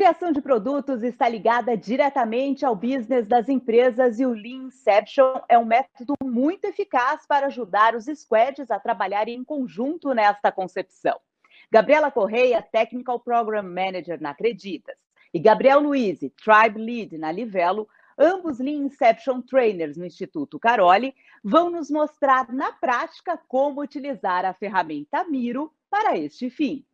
criação de produtos está ligada diretamente ao business das empresas e o Lean Inception é um método muito eficaz para ajudar os squads a trabalharem em conjunto nesta concepção. Gabriela Correia, Technical Program Manager na Acreditas, e Gabriel Luiz, Tribe Lead na Livelo, ambos Lean Inception Trainers no Instituto Caroli, vão nos mostrar na prática como utilizar a ferramenta Miro para este fim.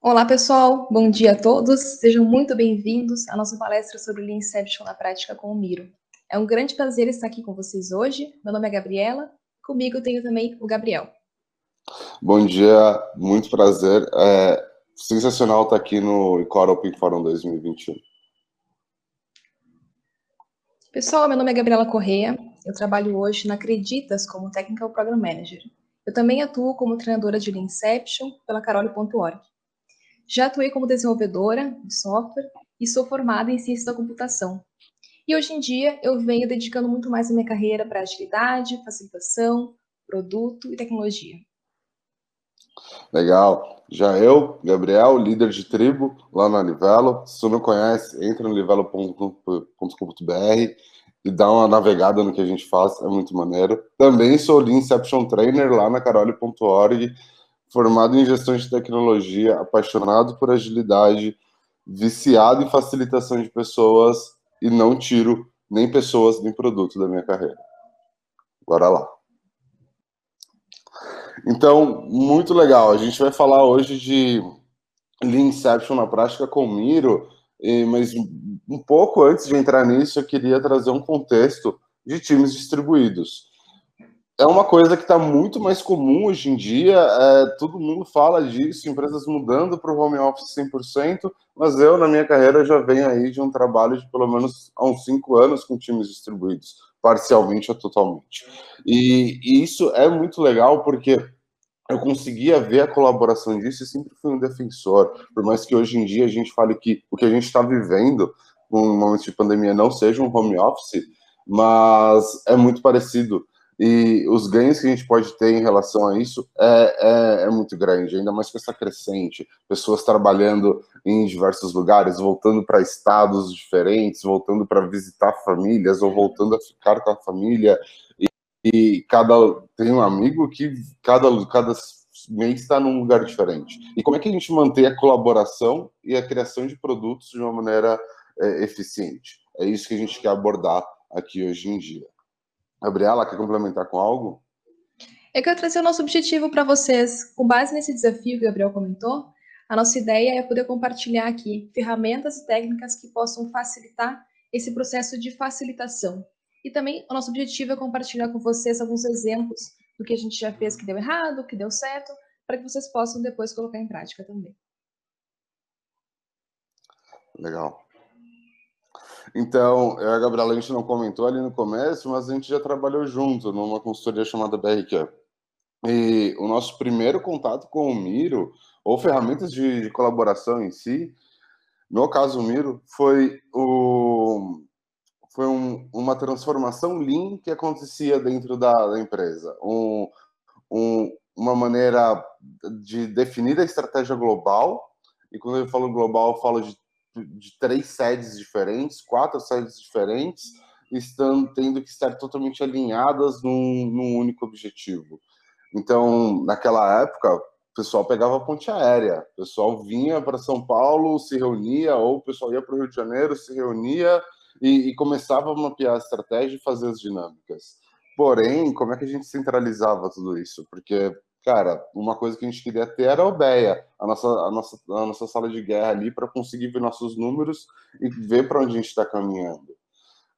Olá, pessoal. Bom dia a todos. Sejam muito bem-vindos à nossa palestra sobre Lean Inception na prática com o Miro. É um grande prazer estar aqui com vocês hoje. Meu nome é Gabriela. Comigo tenho também o Gabriel. Bom dia, muito prazer. É sensacional estar aqui no Core Open Forum 2021. Pessoal, meu nome é Gabriela Correia. Eu trabalho hoje na Acreditas como Technical Program Manager. Eu também atuo como treinadora de Lean Inception pela Carole.org. Já atuei como desenvolvedora de software e sou formada em ciência da computação. E hoje em dia eu venho dedicando muito mais a minha carreira para agilidade, facilitação, produto e tecnologia. Legal. Já eu, Gabriel, líder de tribo lá na Livelo. Se você não conhece, entra no livelo.com.br e dá uma navegada no que a gente faz, é muito maneiro. Também sou Lean Inception Trainer lá na carole.org formado em gestão de tecnologia, apaixonado por agilidade, viciado em facilitação de pessoas e não tiro nem pessoas nem produto da minha carreira. Bora lá. Então, muito legal. A gente vai falar hoje de Lean Inception na prática com o Miro, mas um pouco antes de entrar nisso, eu queria trazer um contexto de times distribuídos é uma coisa que está muito mais comum hoje em dia. É, todo mundo fala disso, empresas mudando para o home office 100%, mas eu, na minha carreira, já venho aí de um trabalho de pelo menos há uns cinco anos com times distribuídos, parcialmente ou totalmente. E, e isso é muito legal porque eu conseguia ver a colaboração disso e sempre fui um defensor. Por mais que hoje em dia a gente fale que o que a gente está vivendo com um momento de pandemia não seja um home office, mas é muito parecido e os ganhos que a gente pode ter em relação a isso é, é, é, muito grande, ainda mais com essa crescente, pessoas trabalhando em diversos lugares, voltando para estados diferentes, voltando para visitar famílias ou voltando a ficar com a família e, e cada tem um amigo que cada cada mês está num lugar diferente. E como é que a gente mantém a colaboração e a criação de produtos de uma maneira é, eficiente? É isso que a gente quer abordar aqui hoje em dia. Gabriela, quer complementar com algo? Eu quero trazer o nosso objetivo para vocês. Com base nesse desafio que o Gabriel comentou, a nossa ideia é poder compartilhar aqui ferramentas e técnicas que possam facilitar esse processo de facilitação. E também o nosso objetivo é compartilhar com vocês alguns exemplos do que a gente já fez que deu errado, que deu certo, para que vocês possam depois colocar em prática também. Legal. Então, a Gabriela, a gente não comentou ali no começo, mas a gente já trabalhou junto numa consultoria chamada BRQ. E o nosso primeiro contato com o Miro, ou ferramentas de, de colaboração em si, no caso o Miro, foi, o, foi um, uma transformação Lean que acontecia dentro da, da empresa. Um, um, uma maneira de definir a estratégia global, e quando eu falo global, eu falo de de três sedes diferentes, quatro sedes diferentes, estão tendo que estar totalmente alinhadas num, num único objetivo. Então, naquela época, o pessoal pegava a ponte aérea, o pessoal vinha para São Paulo, se reunia, ou o pessoal ia para o Rio de Janeiro, se reunia e, e começava a mapear a estratégia e fazer as dinâmicas. Porém, como é que a gente centralizava tudo isso? Porque cara, uma coisa que a gente queria ter era a OBEA, a nossa, a nossa, a nossa sala de guerra ali, para conseguir ver nossos números e ver para onde a gente está caminhando.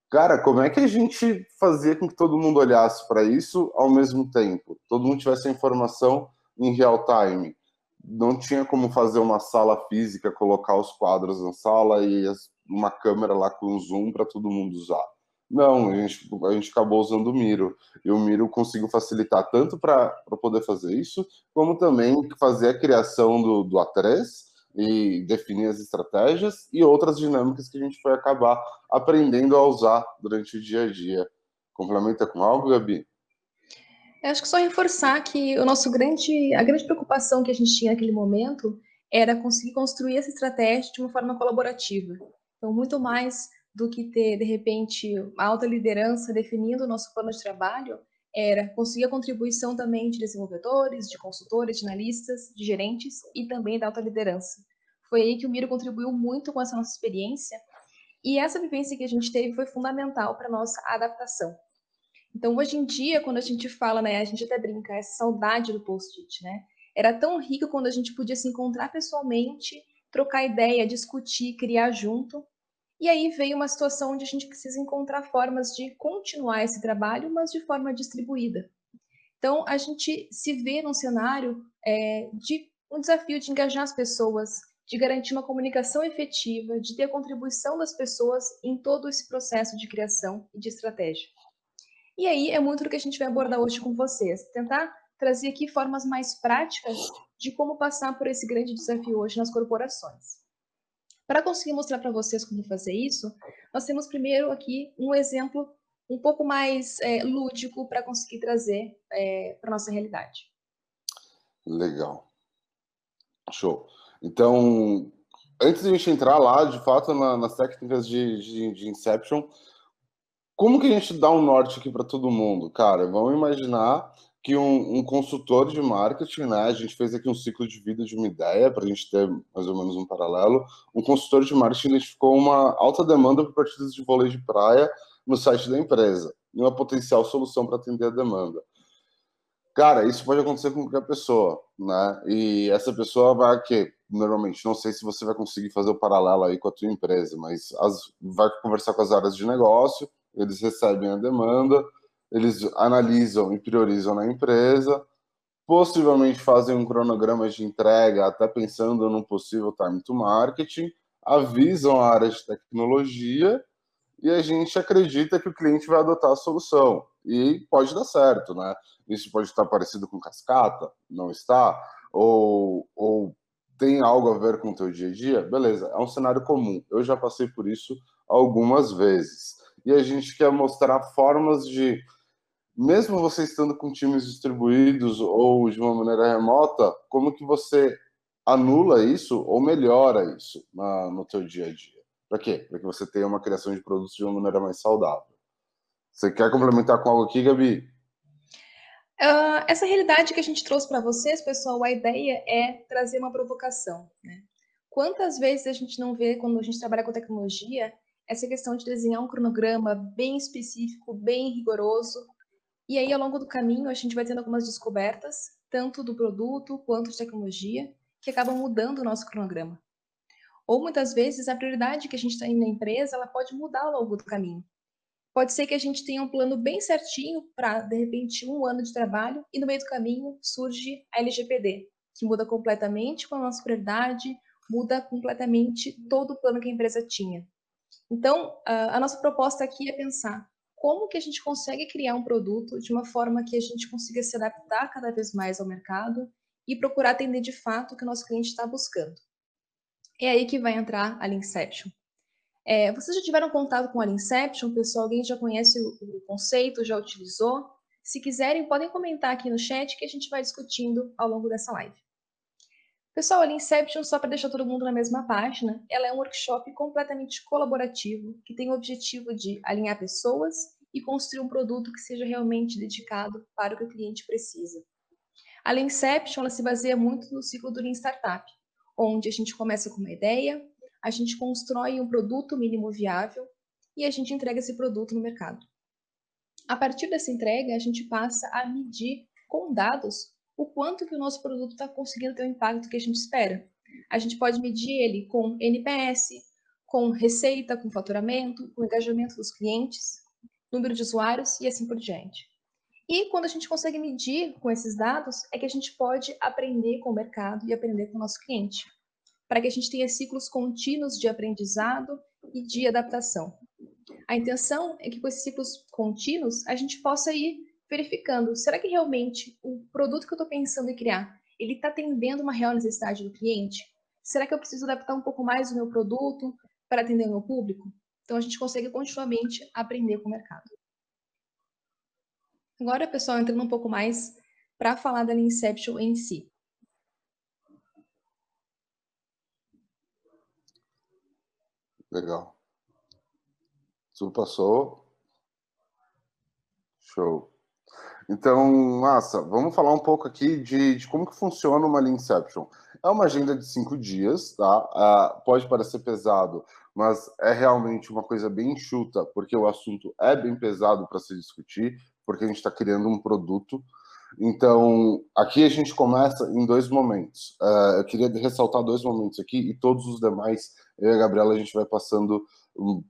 Cara, como é que a gente fazia com que todo mundo olhasse para isso ao mesmo tempo? Todo mundo tivesse a informação em real time. Não tinha como fazer uma sala física, colocar os quadros na sala e uma câmera lá com zoom para todo mundo usar. Não, a gente, a gente acabou usando o Miro. E o Miro conseguiu facilitar tanto para poder fazer isso, como também fazer a criação do, do A3 e definir as estratégias e outras dinâmicas que a gente foi acabar aprendendo a usar durante o dia a dia. Complementa com algo, Gabi? Eu acho que só reforçar que o nosso grande, a grande preocupação que a gente tinha naquele momento era conseguir construir essa estratégia de uma forma colaborativa. Então, muito mais do que ter, de repente, uma alta liderança definindo o nosso plano de trabalho, era conseguir a contribuição também de desenvolvedores, de consultores, de analistas, de gerentes e também da alta liderança. Foi aí que o Miro contribuiu muito com essa nossa experiência e essa vivência que a gente teve foi fundamental para a nossa adaptação. Então, hoje em dia, quando a gente fala, né, a gente até brinca, essa saudade do post-it, né? Era tão rico quando a gente podia se encontrar pessoalmente, trocar ideia, discutir, criar junto. E aí veio uma situação onde a gente precisa encontrar formas de continuar esse trabalho, mas de forma distribuída. Então, a gente se vê num cenário é, de um desafio de engajar as pessoas, de garantir uma comunicação efetiva, de ter a contribuição das pessoas em todo esse processo de criação e de estratégia. E aí é muito do que a gente vai abordar hoje com vocês, tentar trazer aqui formas mais práticas de como passar por esse grande desafio hoje nas corporações. Para conseguir mostrar para vocês como fazer isso, nós temos primeiro aqui um exemplo um pouco mais é, lúdico para conseguir trazer é, para nossa realidade. Legal. Show. Então, antes de a gente entrar lá, de fato, na, nas técnicas de, de, de, Inception, como que a gente dá um norte aqui para todo mundo? Cara, vamos imaginar que um, um, consultor de marketing, né? A gente fez aqui um ciclo de vida de uma ideia para a gente ter mais ou menos um paralelo. Um consultor de marketing identificou uma alta demanda por partidas de vôlei de praia no site da empresa e uma potencial solução para atender a demanda. Cara, isso pode acontecer com qualquer pessoa, né? E essa pessoa vai que normalmente, não sei se você vai conseguir fazer o paralelo aí com a tua empresa, mas as, vai conversar com as áreas de negócio, eles recebem a demanda eles analisam e priorizam na empresa, possivelmente fazem um cronograma de entrega, até pensando num possível time to marketing, avisam a área de tecnologia e a gente acredita que o cliente vai adotar a solução. E pode dar certo, né? Isso pode estar parecido com cascata, não está? Ou, ou tem algo a ver com o teu dia a dia? Beleza, é um cenário comum. Eu já passei por isso algumas vezes. E a gente quer mostrar formas de mesmo você estando com times distribuídos ou de uma maneira remota, como que você anula isso ou melhora isso na, no teu dia a dia? Para quê? Para que você tenha uma criação de produtos de uma maneira mais saudável. Você quer complementar com algo aqui, Gabi? Uh, essa realidade que a gente trouxe para vocês, pessoal, a ideia é trazer uma provocação. Né? Quantas vezes a gente não vê, quando a gente trabalha com tecnologia, essa questão de desenhar um cronograma bem específico, bem rigoroso, e aí, ao longo do caminho, a gente vai tendo algumas descobertas, tanto do produto quanto de tecnologia, que acabam mudando o nosso cronograma. Ou muitas vezes a prioridade que a gente tem na empresa, ela pode mudar ao longo do caminho. Pode ser que a gente tenha um plano bem certinho para, de repente, um ano de trabalho e no meio do caminho surge a LGPD, que muda completamente com a nossa prioridade, muda completamente todo o plano que a empresa tinha. Então, a nossa proposta aqui é pensar como que a gente consegue criar um produto de uma forma que a gente consiga se adaptar cada vez mais ao mercado e procurar atender de fato o que o nosso cliente está buscando. É aí que vai entrar a Linkception. É, vocês já tiveram contato com a Linkception, pessoal? Alguém já conhece o, o conceito, já utilizou? Se quiserem, podem comentar aqui no chat que a gente vai discutindo ao longo dessa live. Pessoal, a Inception, só para deixar todo mundo na mesma página, ela é um workshop completamente colaborativo que tem o objetivo de alinhar pessoas e construir um produto que seja realmente dedicado para o que o cliente precisa. A Inception ela se baseia muito no ciclo do Lean Startup, onde a gente começa com uma ideia, a gente constrói um produto mínimo viável e a gente entrega esse produto no mercado. A partir dessa entrega, a gente passa a medir com dados o quanto que o nosso produto está conseguindo ter o impacto que a gente espera. A gente pode medir ele com NPS, com receita, com faturamento, com engajamento dos clientes, número de usuários e assim por diante. E quando a gente consegue medir com esses dados, é que a gente pode aprender com o mercado e aprender com o nosso cliente, para que a gente tenha ciclos contínuos de aprendizado e de adaptação. A intenção é que com esses ciclos contínuos a gente possa ir verificando, será que realmente o produto que eu estou pensando em criar, ele está atendendo uma real necessidade do cliente? Será que eu preciso adaptar um pouco mais o meu produto para atender o meu público? Então, a gente consegue continuamente aprender com o mercado. Agora, pessoal, entrando um pouco mais para falar da Inception em si. Legal. Tudo passou. Show. Então, massa, vamos falar um pouco aqui de, de como que funciona uma Inception. É uma agenda de cinco dias, tá? Uh, pode parecer pesado, mas é realmente uma coisa bem enxuta, porque o assunto é bem pesado para se discutir, porque a gente está criando um produto. Então, aqui a gente começa em dois momentos. Uh, eu queria ressaltar dois momentos aqui e todos os demais, eu e a Gabriela, a gente vai passando um,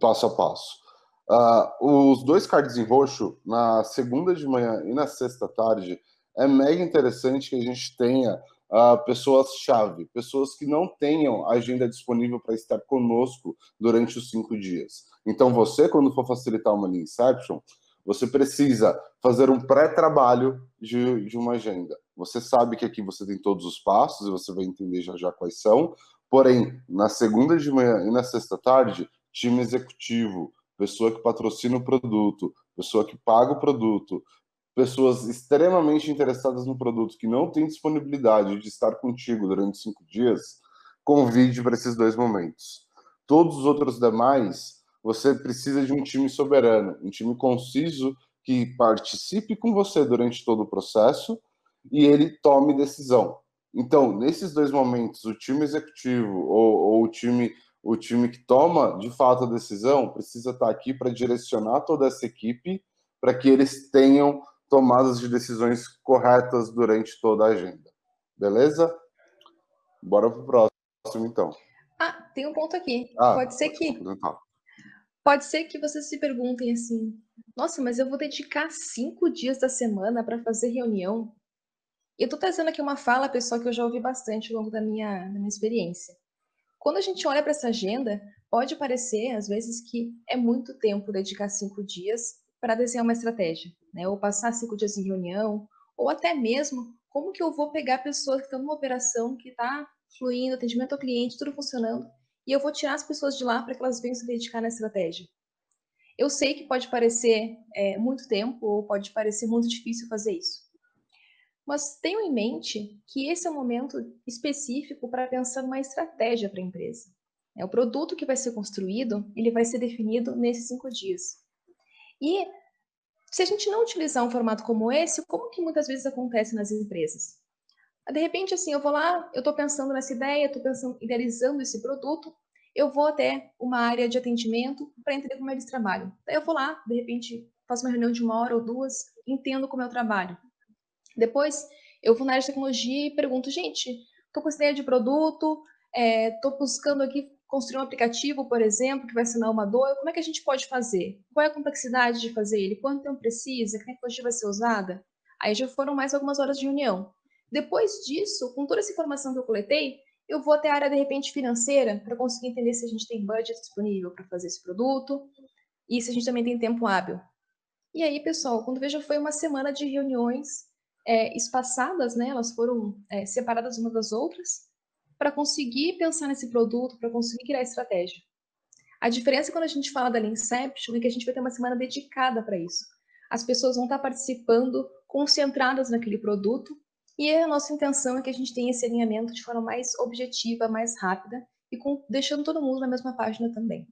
passo a passo. Uh, os dois cards em roxo, na segunda de manhã e na sexta tarde, é mega interessante que a gente tenha uh, pessoas-chave, pessoas que não tenham agenda disponível para estar conosco durante os cinco dias. Então, você, quando for facilitar uma linha Inception, você precisa fazer um pré-trabalho de, de uma agenda. Você sabe que aqui você tem todos os passos e você vai entender já já quais são. Porém, na segunda de manhã e na sexta tarde, time executivo, pessoa que patrocina o produto, pessoa que paga o produto, pessoas extremamente interessadas no produto que não têm disponibilidade de estar contigo durante cinco dias, convide para esses dois momentos. Todos os outros demais, você precisa de um time soberano, um time conciso que participe com você durante todo o processo e ele tome decisão. Então, nesses dois momentos, o time executivo ou, ou o time o time que toma de fato a decisão precisa estar aqui para direcionar toda essa equipe para que eles tenham tomadas de decisões corretas durante toda a agenda. Beleza? Bora para o próximo, então. Ah, tem um ponto aqui. Ah, pode ser que. Pode ser que vocês se perguntem assim: nossa, mas eu vou dedicar cinco dias da semana para fazer reunião. E eu estou trazendo aqui uma fala, pessoal, que eu já ouvi bastante ao longo da minha, da minha experiência. Quando a gente olha para essa agenda, pode parecer, às vezes, que é muito tempo dedicar cinco dias para desenhar uma estratégia, né? ou passar cinco dias em reunião, ou até mesmo como que eu vou pegar pessoas que estão numa operação que está fluindo, atendimento ao cliente, tudo funcionando, e eu vou tirar as pessoas de lá para que elas venham se dedicar na estratégia. Eu sei que pode parecer é, muito tempo, ou pode parecer muito difícil fazer isso. Mas tenham em mente que esse é o momento específico para pensar numa estratégia para a empresa. É o produto que vai ser construído, ele vai ser definido nesses cinco dias. E se a gente não utilizar um formato como esse, como que muitas vezes acontece nas empresas? De repente, assim, eu vou lá, eu estou pensando nessa ideia, estou pensando, idealizando esse produto, eu vou até uma área de atendimento para entender como eles trabalham. Daí eu vou lá, de repente, faço uma reunião de uma hora ou duas, entendo como é o trabalho. Depois, eu vou na área de tecnologia e pergunto, gente, estou com essa ideia de produto, estou é, buscando aqui construir um aplicativo, por exemplo, que vai assinar uma dor, como é que a gente pode fazer? Qual é a complexidade de fazer ele? Quanto tempo precisa? Que tecnologia vai ser usada? Aí já foram mais algumas horas de reunião. Depois disso, com toda essa informação que eu coletei, eu vou até a área, de repente, financeira, para conseguir entender se a gente tem budget disponível para fazer esse produto e se a gente também tem tempo hábil. E aí, pessoal, quando vejo, foi uma semana de reuniões é, espaçadas, né? Elas foram é, separadas umas das outras para conseguir pensar nesse produto, para conseguir criar estratégia. A diferença quando a gente fala da Inception é que a gente vai ter uma semana dedicada para isso. As pessoas vão estar participando, concentradas naquele produto, e a nossa intenção é que a gente tenha esse alinhamento de forma mais objetiva, mais rápida e com, deixando todo mundo na mesma página também.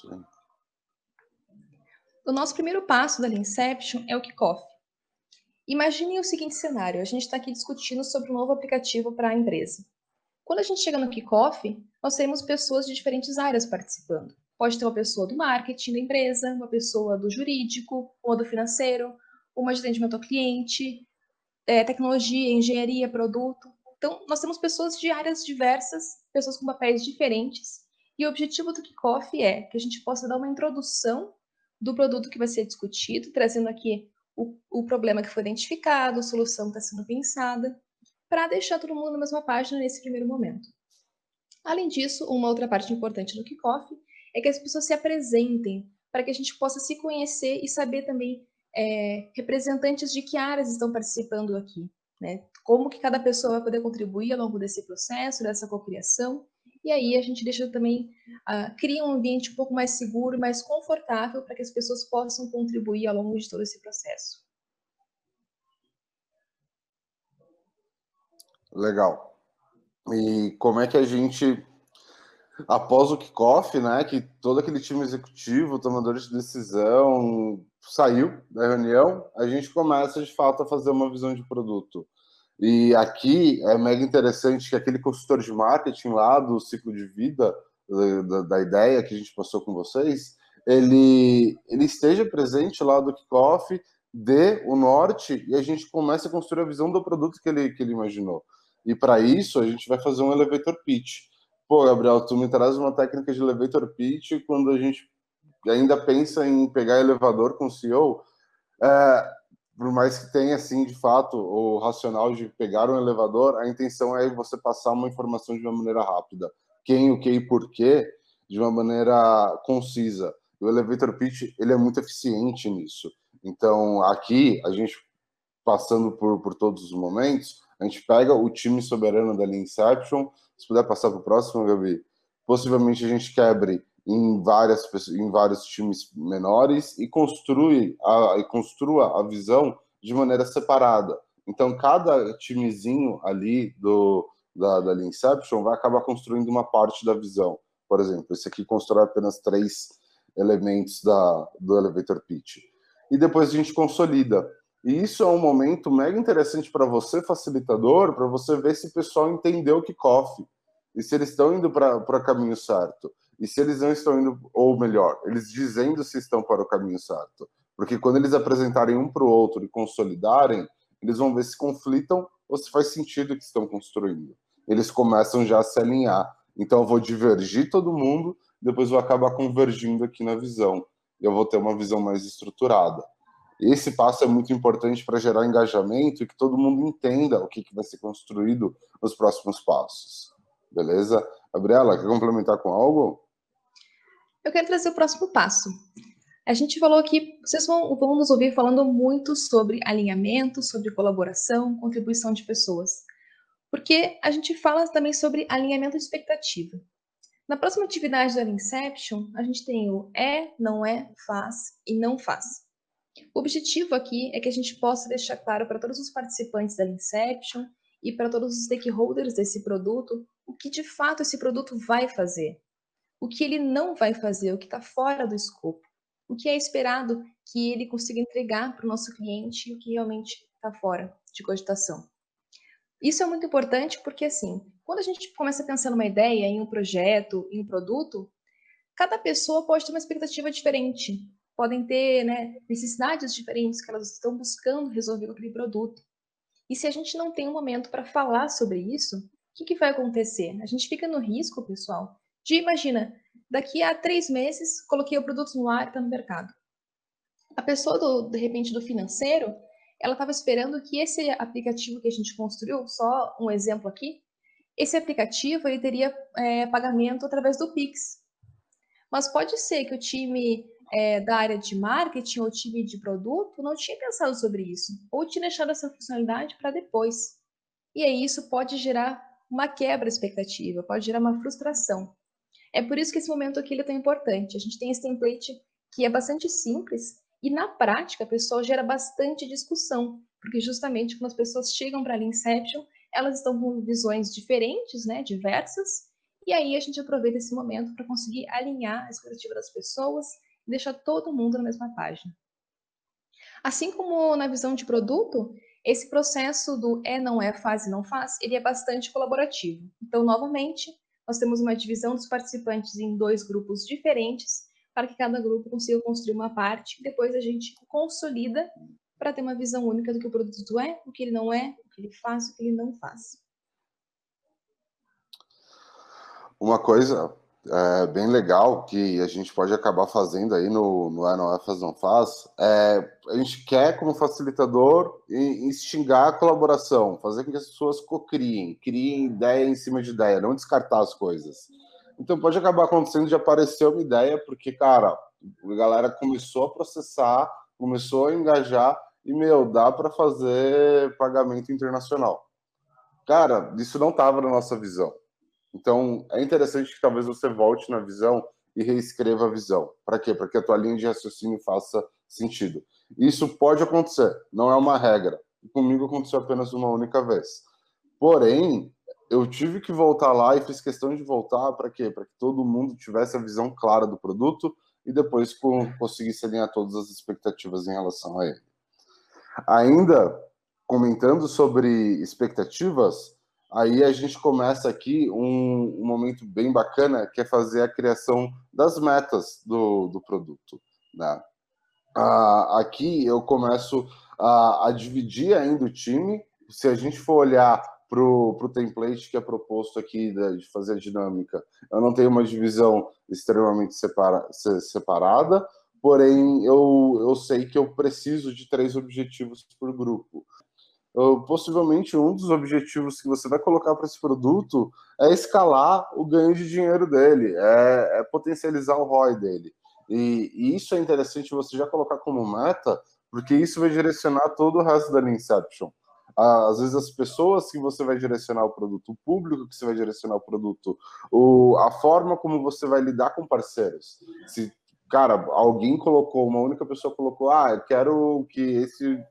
Sim. O nosso primeiro passo da Inception é o kickoff. Imaginem o seguinte cenário: a gente está aqui discutindo sobre um novo aplicativo para a empresa. Quando a gente chega no kickoff, nós temos pessoas de diferentes áreas participando. Pode ter uma pessoa do marketing da empresa, uma pessoa do jurídico, uma do financeiro, uma de atendimento ao cliente, é, tecnologia, engenharia, produto. Então, nós temos pessoas de áreas diversas, pessoas com papéis diferentes. E o objetivo do kickoff é que a gente possa dar uma introdução do produto que vai ser discutido, trazendo aqui o, o problema que foi identificado, a solução que está sendo pensada, para deixar todo mundo na mesma página nesse primeiro momento. Além disso, uma outra parte importante do kickoff é que as pessoas se apresentem para que a gente possa se conhecer e saber também é, representantes de que áreas estão participando aqui, né? Como que cada pessoa vai poder contribuir ao longo desse processo, dessa cocriação e aí a gente deixa também, uh, cria um ambiente um pouco mais seguro, mais confortável para que as pessoas possam contribuir ao longo de todo esse processo. Legal. E como é que a gente após o kickoff, né, que todo aquele time executivo, tomadores de decisão, saiu da reunião, a gente começa de fato a fazer uma visão de produto. E aqui é mega interessante que aquele consultor de marketing lá do ciclo de vida da, da ideia que a gente passou com vocês, ele, ele esteja presente lá do kickoff, dê o norte e a gente começa a construir a visão do produto que ele, que ele imaginou. E para isso a gente vai fazer um elevator pitch. Pô, Gabriel, tu me traz uma técnica de elevator pitch quando a gente ainda pensa em pegar elevador com o CEO. É, por mais que tenha, assim, de fato, o racional de pegar um elevador, a intenção é você passar uma informação de uma maneira rápida. Quem, o que e por quê, de uma maneira concisa. O elevator pitch, ele é muito eficiente nisso. Então, aqui, a gente, passando por, por todos os momentos, a gente pega o time soberano da Inception, se puder passar para o próximo, Gabi, possivelmente a gente quebre em várias em vários times menores e construi a, e construa a visão de maneira separada. Então cada timezinho ali do da, da Inception vai acabar construindo uma parte da visão. Por exemplo, esse aqui constrói apenas três elementos da, do elevator pitch. E depois a gente consolida. E isso é um momento mega interessante para você, facilitador, para você ver se o pessoal entendeu o kickoff e se eles estão indo para o caminho certo. E se eles não estão indo, ou melhor, eles dizendo se estão para o caminho certo. Porque quando eles apresentarem um para o outro e consolidarem, eles vão ver se conflitam ou se faz sentido o que estão construindo. Eles começam já a se alinhar. Então eu vou divergir todo mundo, depois vou acabar convergindo aqui na visão. Eu vou ter uma visão mais estruturada. Esse passo é muito importante para gerar engajamento e que todo mundo entenda o que, que vai ser construído nos próximos passos. Beleza? Gabriela, quer complementar com algo? Eu quero trazer o próximo passo. A gente falou aqui, vocês vão, vão nos ouvir falando muito sobre alinhamento, sobre colaboração, contribuição de pessoas. Porque a gente fala também sobre alinhamento de expectativa. Na próxima atividade da Inception, a gente tem o é, não é, faz e não faz. O objetivo aqui é que a gente possa deixar claro para todos os participantes da Inception e para todos os stakeholders desse produto o que de fato esse produto vai fazer, o que ele não vai fazer, o que está fora do escopo, o que é esperado que ele consiga entregar para o nosso cliente e o que realmente está fora de cogitação. Isso é muito importante porque, assim, quando a gente começa a pensar numa ideia, em um projeto, em um produto, cada pessoa pode ter uma expectativa diferente podem ter né, necessidades diferentes que elas estão buscando resolver com aquele produto. E se a gente não tem um momento para falar sobre isso, o que, que vai acontecer? A gente fica no risco, pessoal, de imagina, daqui a três meses coloquei o produto no ar está no mercado. A pessoa, do, de repente, do financeiro, ela estava esperando que esse aplicativo que a gente construiu, só um exemplo aqui, esse aplicativo ele teria é, pagamento através do Pix. Mas pode ser que o time é, da área de marketing ou time de produto não tinha pensado sobre isso, ou tinha deixado essa funcionalidade para depois. E aí isso pode gerar uma quebra expectativa, pode gerar uma frustração. É por isso que esse momento aqui é tão importante. A gente tem esse template que é bastante simples e na prática a pessoa gera bastante discussão, porque justamente quando as pessoas chegam para a Inception, elas estão com visões diferentes, né, diversas, e aí a gente aproveita esse momento para conseguir alinhar a expectativa das pessoas deixa todo mundo na mesma página. Assim como na visão de produto, esse processo do é, não é, faz e não faz, ele é bastante colaborativo. Então, novamente, nós temos uma divisão dos participantes em dois grupos diferentes, para que cada grupo consiga construir uma parte, depois a gente consolida para ter uma visão única do que o produto é, o que ele não é, o que ele faz, o que ele não faz. Uma coisa é, bem legal que a gente pode acabar fazendo aí no, no É Não É Faz Não Faz, é, a gente quer, como facilitador, instigar a colaboração, fazer com que as pessoas co-criem, criem ideia em cima de ideia, não descartar as coisas. Então pode acabar acontecendo de aparecer uma ideia, porque, cara, a galera começou a processar, começou a engajar, e, meu, dá para fazer pagamento internacional. Cara, isso não estava na nossa visão. Então, é interessante que talvez você volte na visão e reescreva a visão. Para quê? Para que a tua linha de raciocínio faça sentido. Isso pode acontecer, não é uma regra. Comigo aconteceu apenas uma única vez. Porém, eu tive que voltar lá e fiz questão de voltar para quê? Para que todo mundo tivesse a visão clara do produto e depois conseguisse alinhar todas as expectativas em relação a ele. Ainda comentando sobre expectativas, aí a gente começa aqui um, um, momento bem bacana, que é fazer a criação das metas do, do produto. Né? Ah, aqui eu começo a, a, dividir ainda o time. Se a gente for olhar para o template que é proposto aqui de, de fazer a dinâmica, eu não tenho uma divisão extremamente separa, separada, porém eu, eu sei que eu preciso de três objetivos por grupo. Possivelmente um dos objetivos que você vai colocar para esse produto é escalar o ganho de dinheiro dele, é, é potencializar o ROI dele. E, e, isso é interessante você já colocar como meta, porque isso vai direcionar todo o resto da Inception. Às vezes as pessoas que você vai direcionar o produto, o público que você vai direcionar o produto, o, a forma como você vai lidar com parceiros. Se cara, alguém colocou, uma única pessoa colocou, ah, eu quero que esse,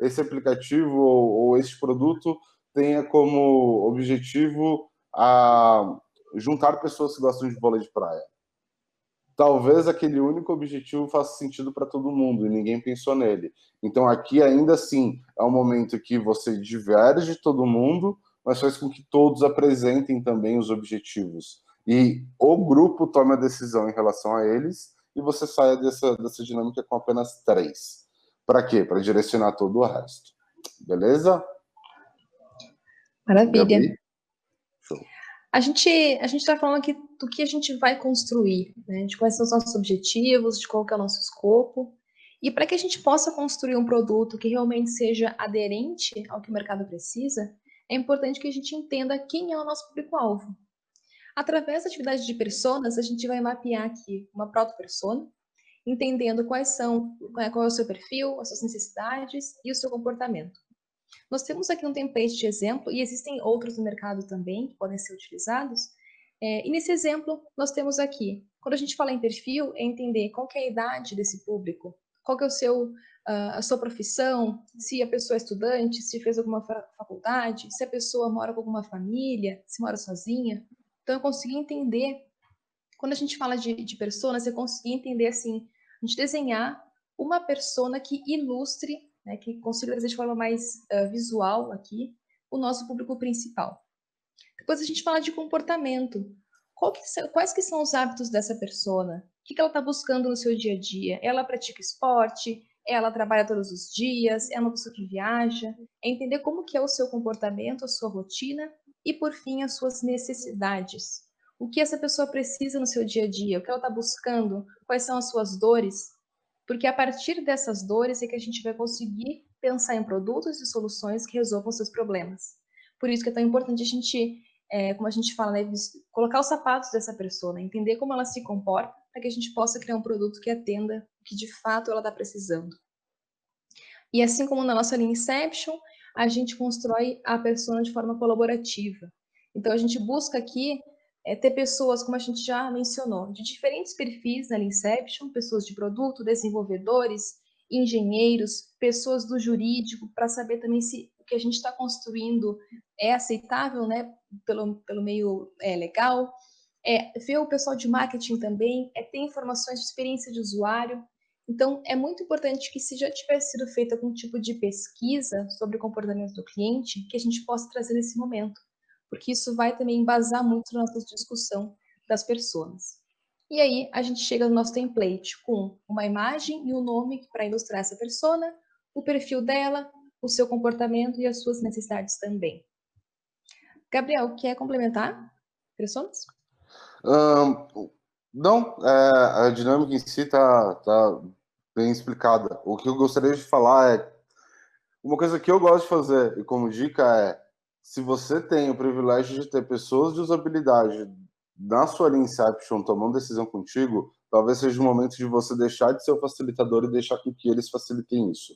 esse aplicativo ou, ou esse produto tenha como objetivo a juntar pessoas que gostam de vôlei de praia. Talvez aquele único objetivo faça sentido para todo mundo e ninguém pensou nele. Então aqui ainda assim é um momento que você diverge todo mundo, mas faz com que todos apresentem também os objetivos. E o grupo tome a decisão em relação a eles e você saia dessa, dessa dinâmica com apenas três. Para quê? Para direcionar todo o resto. Beleza? Maravilha. A gente a gente está falando aqui do que a gente vai construir, né? de quais são os nossos objetivos, de qual é o nosso escopo. E para que a gente possa construir um produto que realmente seja aderente ao que o mercado precisa, é importante que a gente entenda quem é o nosso público-alvo. Através da atividade de personas, a gente vai mapear aqui uma proto-persona, entendendo quais são, é, qual é o seu perfil, as suas necessidades e o seu comportamento. Nós temos aqui um template de exemplo, e existem outros no mercado também que podem ser utilizados. É, e nesse exemplo, nós temos aqui, quando a gente fala em perfil, é entender qual é a idade desse público, qual é o seu, uh, a sua profissão, se a pessoa é estudante, se fez alguma faculdade, se a pessoa mora com alguma família, se mora sozinha. Então, eu consegui entender, quando a gente fala de, de personas, eu consegui entender assim, a gente desenhar uma persona que ilustre, né, que consiga trazer de forma mais uh, visual aqui o nosso público principal. Depois a gente fala de comportamento. Que, quais que são os hábitos dessa persona? O que, que ela está buscando no seu dia a dia? Ela pratica esporte? Ela trabalha todos os dias? É uma pessoa que viaja? É entender como que é o seu comportamento, a sua rotina e, por fim, as suas necessidades. O que essa pessoa precisa no seu dia a dia, o que ela está buscando, quais são as suas dores, porque a partir dessas dores é que a gente vai conseguir pensar em produtos e soluções que resolvam seus problemas. Por isso que é tão importante a gente, é, como a gente fala, né, colocar os sapatos dessa pessoa, né, entender como ela se comporta, para que a gente possa criar um produto que atenda o que de fato ela está precisando. E assim como na nossa linha Inception, a gente constrói a persona de forma colaborativa. Então, a gente busca aqui é, ter pessoas, como a gente já mencionou, de diferentes perfis na Inception, pessoas de produto, desenvolvedores, engenheiros, pessoas do jurídico, para saber também se o que a gente está construindo é aceitável né, pelo, pelo meio é, legal. É, ver o pessoal de marketing também, é ter informações de experiência de usuário, então, é muito importante que, se já tiver sido feita algum tipo de pesquisa sobre o comportamento do cliente, que a gente possa trazer nesse momento, porque isso vai também embasar muito na nossa discussão das pessoas. E aí, a gente chega no nosso template com uma imagem e um nome para ilustrar essa persona, o perfil dela, o seu comportamento e as suas necessidades também. Gabriel, quer complementar? Personas? Um, não, é, a dinâmica em si está tá bem explicada. O que eu gostaria de falar é uma coisa que eu gosto de fazer e como dica é se você tem o privilégio de ter pessoas de usabilidade na sua linha Inception tomando decisão contigo, talvez seja o momento de você deixar de ser o facilitador e deixar com que eles facilitem isso.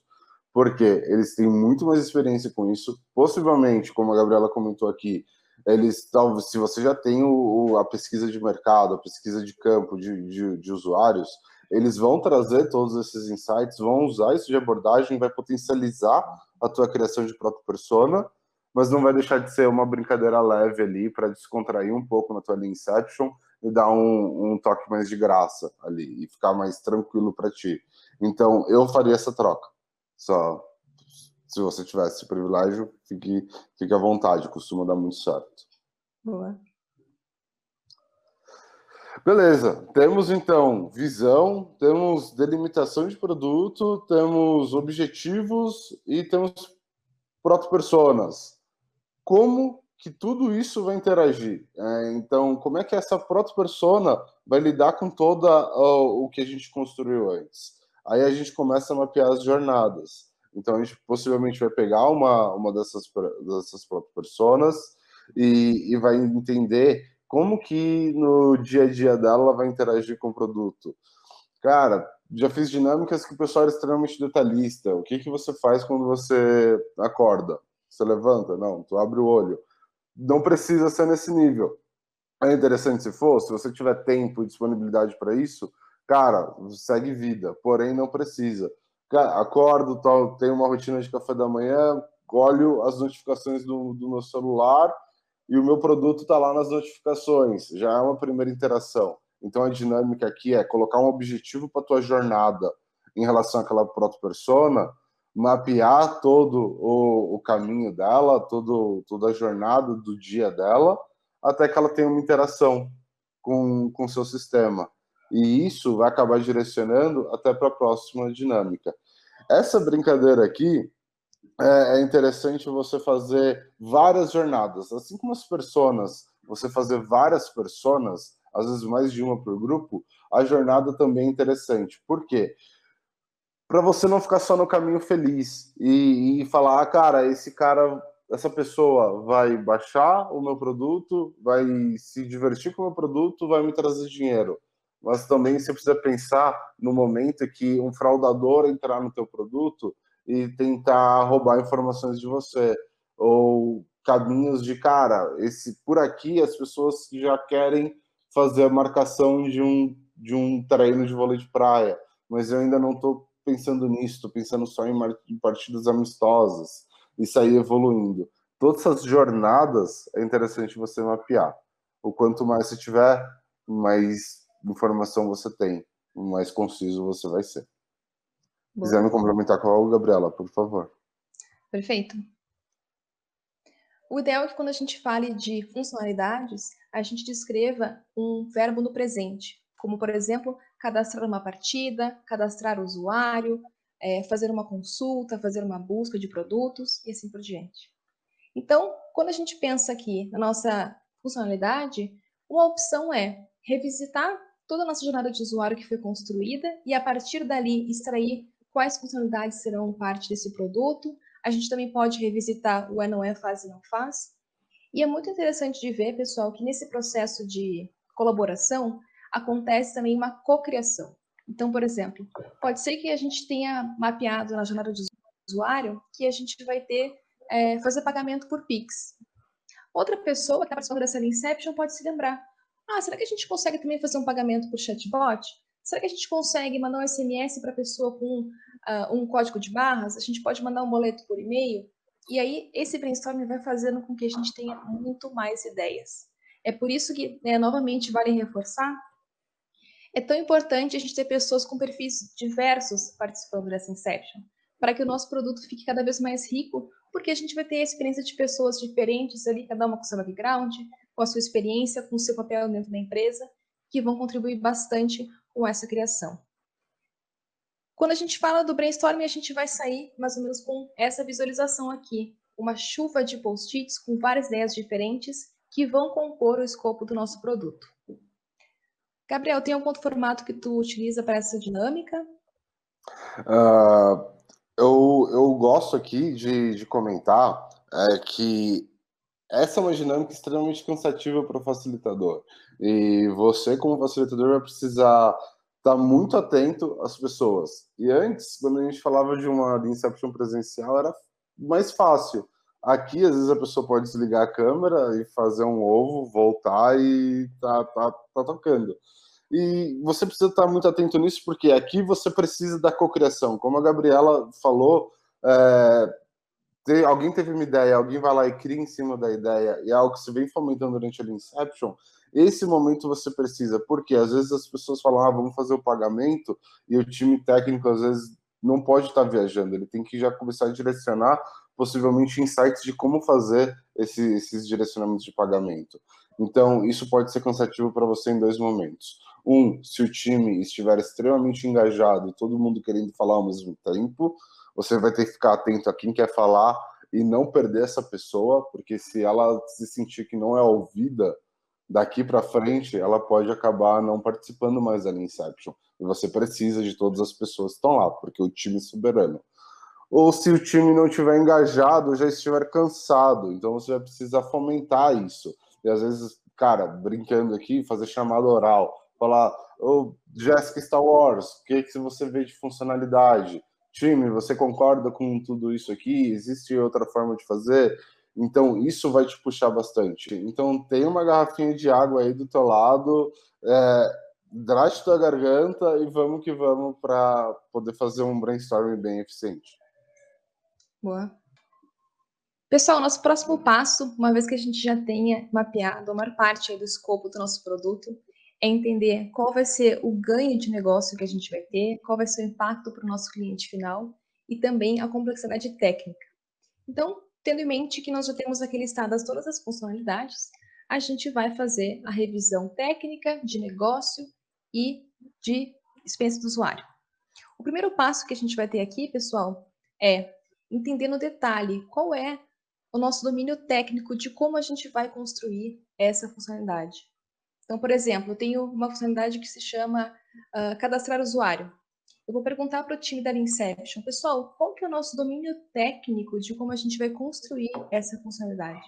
Porque eles têm muito mais experiência com isso. Possivelmente, como a Gabriela comentou aqui, eles talvez se você já tem o, a pesquisa de mercado, a pesquisa de campo de, de, de usuários, eles vão trazer todos esses insights, vão usar isso de abordagem, vai potencializar a tua criação de própria persona mas não vai deixar de ser uma brincadeira leve ali para descontrair um pouco na tua linha Inception e dar um, um toque mais de graça ali e ficar mais tranquilo para ti. Então, eu faria essa troca. Só se você tivesse esse privilégio, fique, fique à vontade, costuma dar muito certo. Boa. Beleza, temos então visão, temos delimitação de produto, temos objetivos e temos proto-personas. Como que tudo isso vai interagir? É, então, como é que essa proto-persona vai lidar com toda o que a gente construiu antes? Aí a gente começa a mapear as jornadas. Então, a gente possivelmente vai pegar uma, uma dessas, dessas proto-personas e, e vai entender como que no dia a dia dela ela vai interagir com o produto. Cara, já fiz dinâmicas que o pessoal era extremamente detalhista. O que, que você faz quando você acorda? Você levanta? Não, tu abre o olho. Não precisa ser nesse nível. É interessante se for, se você tiver tempo e disponibilidade para isso, cara, segue vida, porém não precisa. Cara, acordo, tenho uma rotina de café da manhã, olho as notificações do, do meu celular e o meu produto está lá nas notificações. Já é uma primeira interação. Então a dinâmica aqui é colocar um objetivo para tua jornada em relação àquela proto-persona, mapear todo o, o, caminho dela, todo, toda a jornada do dia dela, até que ela tenha uma interação com o seu sistema. E isso vai acabar direcionando até para a próxima dinâmica. Essa brincadeira aqui é, é interessante você fazer várias jornadas. Assim como as personas, você fazer várias personas, às vezes mais de uma por grupo, a jornada também é interessante. Por quê? Para você não ficar só no caminho feliz e, e falar, ah, cara, esse cara, essa pessoa vai baixar o meu produto, vai se divertir com o meu produto, vai me trazer dinheiro. Mas também você precisa pensar no momento que um fraudador entrar no teu produto e tentar roubar informações de você ou caminhos de cara, esse por aqui as pessoas já querem fazer a marcação de um de um treino de vôlei de praia, mas eu ainda não estou pensando nisso, estou pensando só em, partidas amistosas e sair evoluindo. Todas essas jornadas é interessante você mapear. O quanto mais você tiver, mais informação você tem, mais conciso você vai ser. Boa. Quiser me complementar com algo, Gabriela, por favor. Perfeito. O ideal é que quando a gente fale de funcionalidades, a gente descreva um verbo no presente, como, por exemplo, cadastrar uma partida, cadastrar o usuário, é, fazer uma consulta, fazer uma busca de produtos e assim por diante. Então, quando a gente pensa aqui na nossa funcionalidade, uma opção é revisitar toda a nossa jornada de usuário que foi construída e, a partir dali, extrair quais funcionalidades serão parte desse produto. A gente também pode revisitar o é não é, faz e não faz. E é muito interessante de ver, pessoal, que nesse processo de colaboração acontece também uma cocriação. Então, por exemplo, pode ser que a gente tenha mapeado na jornada de usuário que a gente vai ter é, fazer pagamento por Pix. Outra pessoa que está participando dessa Inception pode se lembrar: ah, será que a gente consegue também fazer um pagamento por chatbot? Será que a gente consegue mandar um SMS para a pessoa com uh, um código de barras? A gente pode mandar um boleto por e-mail? E aí, esse brainstorming vai fazendo com que a gente tenha muito mais ideias. É por isso que, né, novamente, vale reforçar, é tão importante a gente ter pessoas com perfis diversos participando dessa Inception, para que o nosso produto fique cada vez mais rico, porque a gente vai ter a experiência de pessoas diferentes ali, cada uma com seu background, com a sua experiência, com o seu papel dentro da empresa, que vão contribuir bastante com essa criação. Quando a gente fala do brainstorming, a gente vai sair mais ou menos com essa visualização aqui, uma chuva de post-its com várias ideias diferentes que vão compor o escopo do nosso produto. Gabriel, tem algum outro formato que tu utiliza para essa dinâmica? Uh, eu, eu gosto aqui de, de comentar é, que essa é uma dinâmica extremamente cansativa para o facilitador. E você, como facilitador, vai precisar estar muito atento às pessoas. E antes, quando a gente falava de uma Inception presencial, era mais fácil. Aqui, às vezes, a pessoa pode desligar a câmera e fazer um ovo, voltar e tá, tá, tá tocando. E você precisa estar muito atento nisso, porque aqui você precisa da cocriação. Como a Gabriela falou, é, Tem, alguém teve uma ideia, alguém vai lá e cria em cima da ideia, e é algo que você vem fomentando durante a Inception, esse momento você precisa, porque às vezes as pessoas falam, ah, vamos fazer o pagamento, e o time técnico às vezes não pode estar viajando, ele tem que já começar a direcionar possivelmente insights de como fazer esse, esses direcionamentos de pagamento. Então, isso pode ser cansativo para você em dois momentos. Um, se o time estiver extremamente engajado e todo mundo querendo falar ao mesmo tempo, você vai ter que ficar atento a quem quer falar e não perder essa pessoa, porque se ela se sentir que não é ouvida, daqui para frente ela pode acabar não participando mais da Inception. E você precisa de todas as pessoas que estão lá, porque o time é soberano. Ou se o time não estiver engajado, já estiver cansado, então você vai precisar fomentar isso. E às vezes, cara, brincando aqui, fazer chamada oral, falar, ô, oh, Jessica Star Wars, o que, que você vê de funcionalidade? Time, você concorda com tudo isso aqui? Existe outra forma de fazer? Então, isso vai te puxar bastante. Então, tem uma garrafinha de água aí do teu lado, é, drate tua garganta e vamos que vamos para poder fazer um brainstorming bem eficiente. Boa. Pessoal, nosso próximo passo, uma vez que a gente já tenha mapeado a maior parte do escopo do nosso produto, é entender qual vai ser o ganho de negócio que a gente vai ter, qual vai ser o impacto para o nosso cliente final e também a complexidade técnica. Então, tendo em mente que nós já temos aqui listadas todas as funcionalidades, a gente vai fazer a revisão técnica de negócio e de experiência do usuário. O primeiro passo que a gente vai ter aqui, pessoal, é entender no detalhe qual é o nosso domínio técnico de como a gente vai construir essa funcionalidade. Então, por exemplo, eu tenho uma funcionalidade que se chama uh, cadastrar usuário. Eu vou perguntar para o time da Inception, pessoal, qual que é o nosso domínio técnico de como a gente vai construir essa funcionalidade?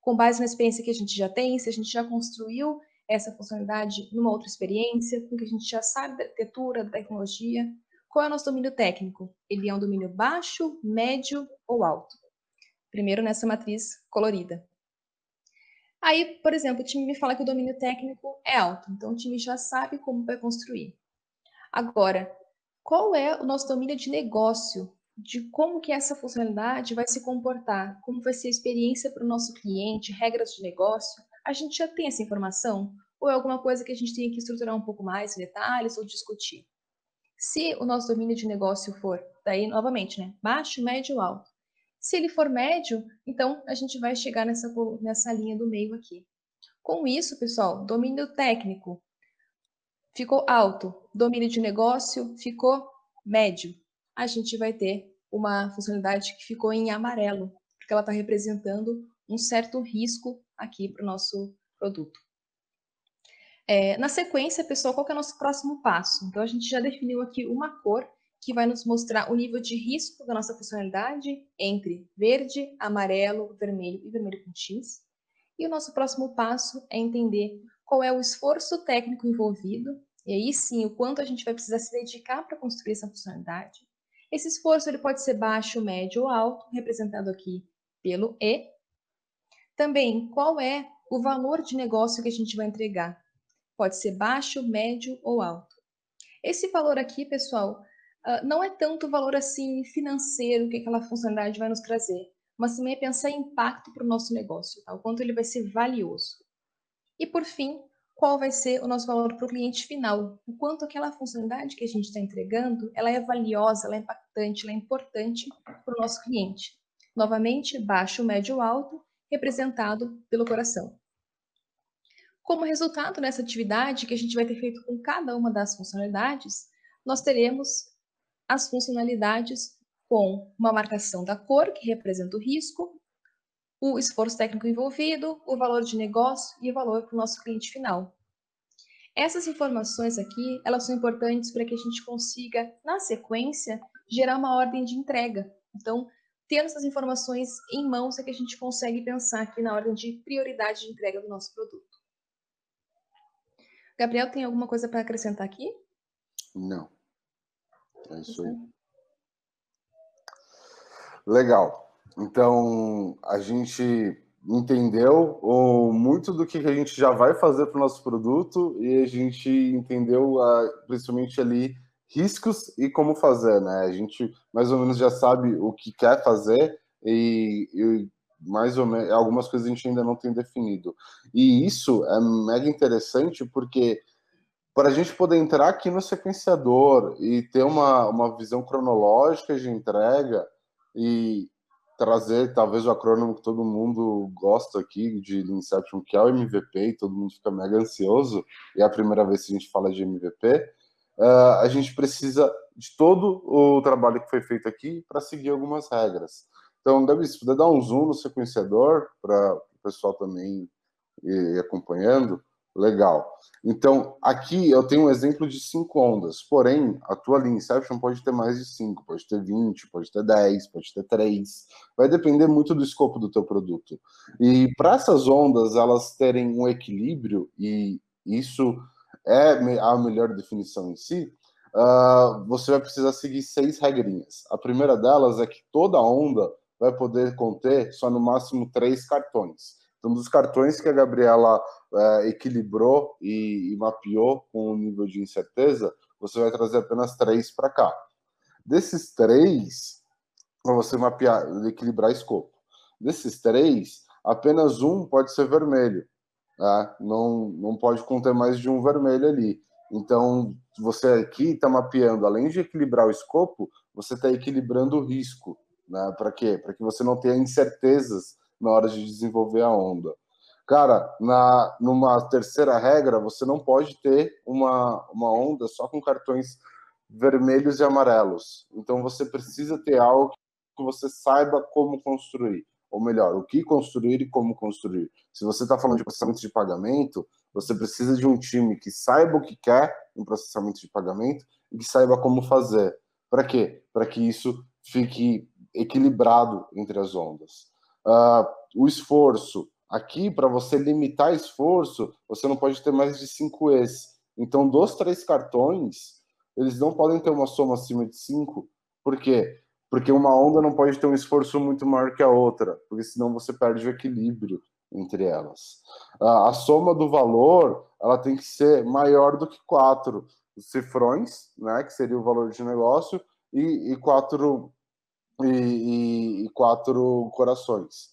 Com base na experiência que a gente já tem, se a gente já construiu essa funcionalidade numa outra experiência, com que a gente já sabe da arquitetura, da tecnologia, qual é o nosso domínio técnico? Ele é um domínio baixo, médio ou alto? Primeiro nessa matriz colorida. Aí, por exemplo, o time me fala que o domínio técnico é alto, então o time já sabe como vai construir. Agora, qual é o nosso domínio de negócio? De como que essa funcionalidade vai se comportar, como vai ser a experiência para o nosso cliente, regras de negócio. A gente já tem essa informação? Ou é alguma coisa que a gente tem que estruturar um pouco mais detalhes ou discutir? Se o nosso domínio de negócio for, daí novamente, né, baixo, médio, alto, se ele for médio, então a gente vai chegar nessa, nessa linha do meio aqui. Com isso, pessoal, domínio técnico ficou alto, domínio de negócio ficou médio. A gente vai ter uma funcionalidade que ficou em amarelo, porque ela está representando um certo risco aqui para o nosso produto. É, na sequência, pessoal, qual é o nosso próximo passo? Então, a gente já definiu aqui uma cor que vai nos mostrar o nível de risco da nossa funcionalidade entre verde, amarelo, vermelho e vermelho com X. E o nosso próximo passo é entender qual é o esforço técnico envolvido, e aí sim, o quanto a gente vai precisar se dedicar para construir essa funcionalidade. Esse esforço ele pode ser baixo, médio ou alto, representado aqui pelo E. Também, qual é o valor de negócio que a gente vai entregar? Pode ser baixo, médio ou alto. Esse valor aqui, pessoal, uh, não é tanto o valor assim financeiro que aquela funcionalidade vai nos trazer, mas também é pensar em impacto para o nosso negócio, tá? o quanto ele vai ser valioso. E por fim, qual vai ser o nosso valor para o cliente final, o quanto aquela funcionalidade que a gente está entregando, ela é valiosa, ela é impactante, ela é importante para o nosso cliente. Novamente, baixo, médio, alto, representado pelo coração. Como resultado nessa atividade que a gente vai ter feito com cada uma das funcionalidades, nós teremos as funcionalidades com uma marcação da cor, que representa o risco, o esforço técnico envolvido, o valor de negócio e o valor para o nosso cliente final. Essas informações aqui, elas são importantes para que a gente consiga, na sequência, gerar uma ordem de entrega. Então, tendo essas informações em mãos é que a gente consegue pensar aqui na ordem de prioridade de entrega do nosso produto. Gabriel, tem alguma coisa para acrescentar aqui? Não. É isso aí. Legal. Então, a gente entendeu ou muito do que a gente já vai fazer para o nosso produto e a gente entendeu principalmente ali riscos e como fazer, né? A gente mais ou menos já sabe o que quer fazer, e, e mais ou menos algumas coisas a gente ainda não tem definido. E isso é mega interessante porque para a gente poder entrar aqui no sequenciador e ter uma, uma visão cronológica de entrega e trazer talvez o acrônimo que todo mundo gosta aqui de Inception, que é o MVP, e todo mundo fica mega ansioso, e é a primeira vez que a gente fala de MVP, uh, eh, a gente precisa de todo o trabalho que foi feito aqui para seguir algumas regras. Então, Gabi, se puder dar um zoom no sequenciador para o pessoal também ir acompanhando, legal. Então, aqui eu tenho um exemplo de cinco ondas, porém, a tua linha Inception pode ter mais de cinco, pode ter 20, pode ter 10, pode ter 3, vai depender muito do escopo do teu produto. E para essas ondas, elas terem um equilíbrio, e isso é a melhor definição em si, uh, você vai precisar seguir seis regrinhas. A primeira delas é que toda onda vai poder conter só no máximo três cartões. Então, dos cartões que a Gabriela é, equilibrou e, e, mapeou com o nível de incerteza, você vai trazer apenas três para cá. Desses três, para você mapear, equilibrar escopo. Desses três, apenas um pode ser vermelho. Tá? Não, não pode conter mais de um vermelho ali. Então, você aqui está mapeando, além de equilibrar o escopo, você está equilibrando o risco. Né? Para quê? Para que você não tenha incertezas na hora de desenvolver a onda. Cara, na, numa terceira regra, você não pode ter uma, uma onda só com cartões vermelhos e amarelos. Então você precisa ter algo que você saiba como construir. Ou melhor, o que construir e como construir. Se você está falando de processamento de pagamento, você precisa de um time que saiba o que quer em processamento de pagamento e que saiba como fazer. Para quê? Para que isso fique equilibrado entre as ondas. Uh, o esforço. Aqui, para você limitar esforço, você não pode ter mais de 5 E's. Então, dos três cartões, eles não podem ter uma soma acima de 5. Por quê? Porque uma onda não pode ter um esforço muito maior que a outra, porque senão você perde o equilíbrio entre elas. Uh, a soma do valor, ela tem que ser maior do que 4 cifrões, né, que seria o valor de negócio, e, e quatro e, e, e quatro corações.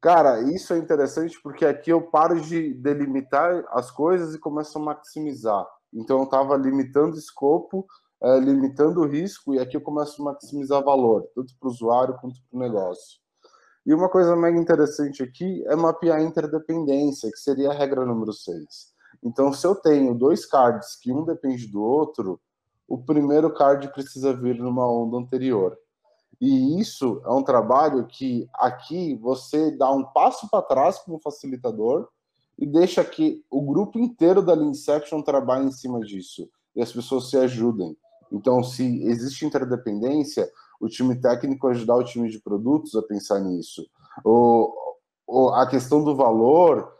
Cara, isso é interessante porque aqui eu paro de delimitar as coisas e começo a maximizar. Então eu estava limitando escopo, é, limitando o risco, e aqui eu começo a maximizar valor, tanto para o usuário quanto para o negócio. E uma coisa mega interessante aqui é mapear a interdependência, que seria a regra número 6. Então, se eu tenho dois cards que um depende do outro, o primeiro card precisa vir numa onda anterior. E isso é um trabalho que aqui você dá um passo para trás como facilitador e deixa que o grupo inteiro da Inception trabalhe em cima disso e as pessoas se ajudem. Então, se existe interdependência, o time técnico ajudar o time de produtos a pensar nisso. O, o, a questão do valor,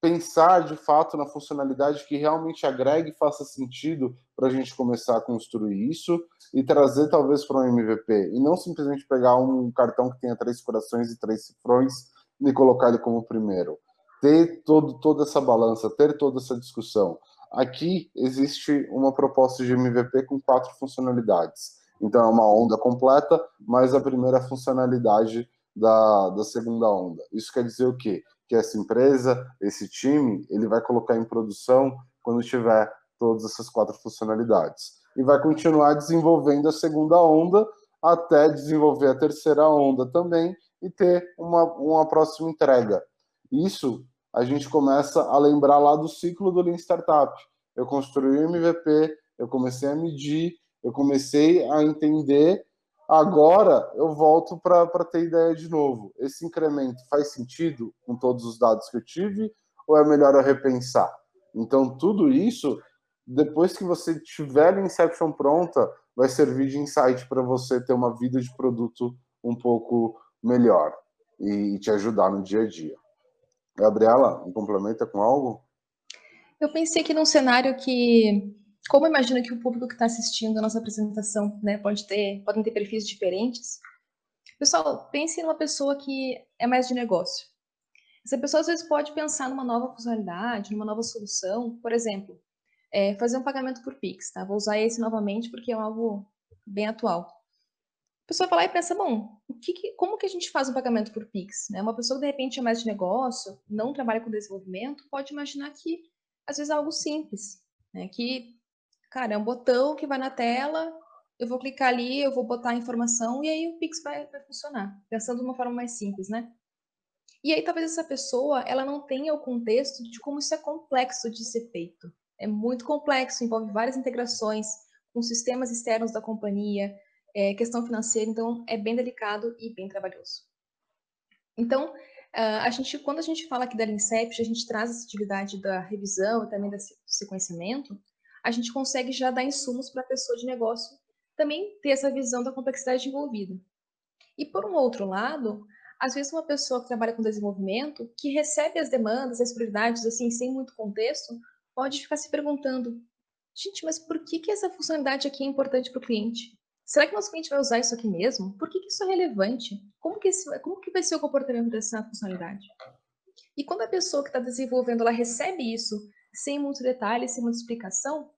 pensar de fato na funcionalidade que realmente agregue e faça sentido para a gente começar a construir isso e trazer talvez para um MVP. E não simplesmente pegar um cartão que tenha três corações e três cifrões e colocar ele como primeiro. Ter todo, toda essa balança, ter toda essa discussão. Aqui existe uma proposta de MVP com quatro funcionalidades. Então é uma onda completa, mais a primeira funcionalidade da, da segunda onda. Isso quer dizer o quê? Que essa empresa, esse time, ele vai colocar em produção quando tiver todas essas quatro funcionalidades. E vai continuar desenvolvendo a segunda onda até desenvolver a terceira onda também e ter uma, uma próxima entrega. Isso a gente começa a lembrar lá do ciclo do Lean Startup. Eu construí o MVP, eu comecei a medir, eu comecei a entender. Agora eu volto para ter ideia de novo. Esse incremento faz sentido com todos os dados que eu tive ou é melhor eu repensar? Então, tudo isso depois que você tiver a Inception pronta, vai servir de insight para você ter uma vida de produto um pouco melhor e te ajudar no dia a dia. Gabriela, um complementa com algo? Eu pensei que num cenário que, como imagino que o público que está assistindo a nossa apresentação, né, pode ter, podem ter perfis diferentes. Pessoal, pense numa pessoa que é mais de negócio. Essa pessoa às vezes pode pensar numa nova funcionalidade, numa nova solução, por exemplo, é fazer um pagamento por Pix, tá? Vou usar esse novamente porque é algo bem atual. pessoa vai lá e pensa, bom, que que, como que a gente faz um pagamento por Pix? Né? Uma pessoa que de repente é mais de negócio, não trabalha com desenvolvimento, pode imaginar que às vezes é algo simples, né? Que, cara, é um botão que vai na tela, eu vou clicar ali, eu vou botar a informação e aí o Pix vai, vai funcionar, pensando de uma forma mais simples, né? E aí talvez essa pessoa, ela não tenha o contexto de como isso é complexo de ser feito. É muito complexo, envolve várias integrações com sistemas externos da companhia, é, questão financeira, então é bem delicado e bem trabalhoso. Então, a gente, quando a gente fala aqui da Incept, a gente traz essa atividade da revisão e também do sequenciamento, a gente consegue já dar insumos para a pessoa de negócio também ter essa visão da complexidade envolvida. E por um outro lado, às vezes uma pessoa que trabalha com desenvolvimento, que recebe as demandas, as prioridades, assim, sem muito contexto, pode ficar se perguntando, gente, mas por que, que essa funcionalidade aqui é importante para o cliente? Será que nosso cliente vai usar isso aqui mesmo? Por que, que isso é relevante? Como que, esse, como que vai ser o comportamento dessa funcionalidade? E quando a pessoa que está desenvolvendo ela recebe isso sem muito detalhe, sem muita explicação,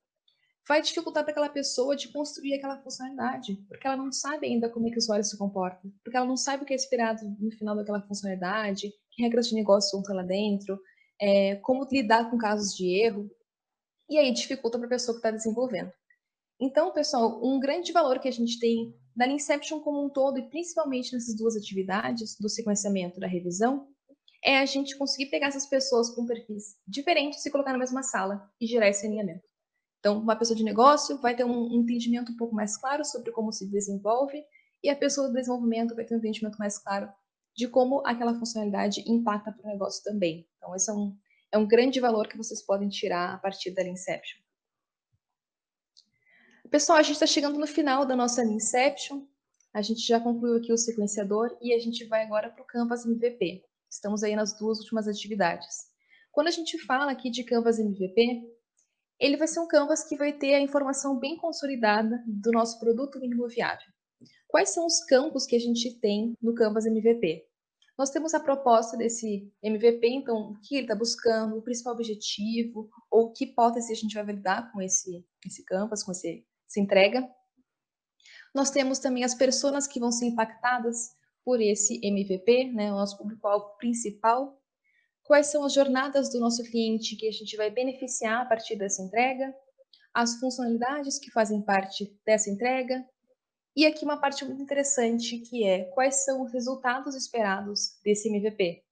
vai dificultar para aquela pessoa de construir aquela funcionalidade, porque ela não sabe ainda como é que o usuário se comporta, porque ela não sabe o que é esperado no final daquela funcionalidade, que regras de negócio estar lá dentro, é, como lidar com casos de erro, e aí dificulta para a pessoa que está desenvolvendo. Então, pessoal, um grande valor que a gente tem da Inception como um todo, e principalmente nessas duas atividades, do sequenciamento e da revisão, é a gente conseguir pegar essas pessoas com perfis diferentes e colocar na mesma sala e gerar esse alinhamento. Então, uma pessoa de negócio vai ter um entendimento um pouco mais claro sobre como se desenvolve, e a pessoa do desenvolvimento vai ter um entendimento mais claro de como aquela funcionalidade impacta para o negócio também. Então, esse é um, é um grande valor que vocês podem tirar a partir da Inception. Pessoal, a gente está chegando no final da nossa Inception. A gente já concluiu aqui o sequenciador e a gente vai agora para o Canvas MVP. Estamos aí nas duas últimas atividades. Quando a gente fala aqui de Canvas MVP, ele vai ser um Canvas que vai ter a informação bem consolidada do nosso produto mínimo viável. Quais são os campos que a gente tem no Canvas MVP? Nós temos a proposta desse MVP, então, o que ele está buscando, o principal objetivo, ou que hipótese a gente vai validar com esse, esse Canvas, com esse, se entrega. Nós temos também as pessoas que vão ser impactadas por esse MVP, né, o nosso público-alvo principal. Quais são as jornadas do nosso cliente que a gente vai beneficiar a partir dessa entrega? As funcionalidades que fazem parte dessa entrega. E aqui uma parte muito interessante que é quais são os resultados esperados desse MVP?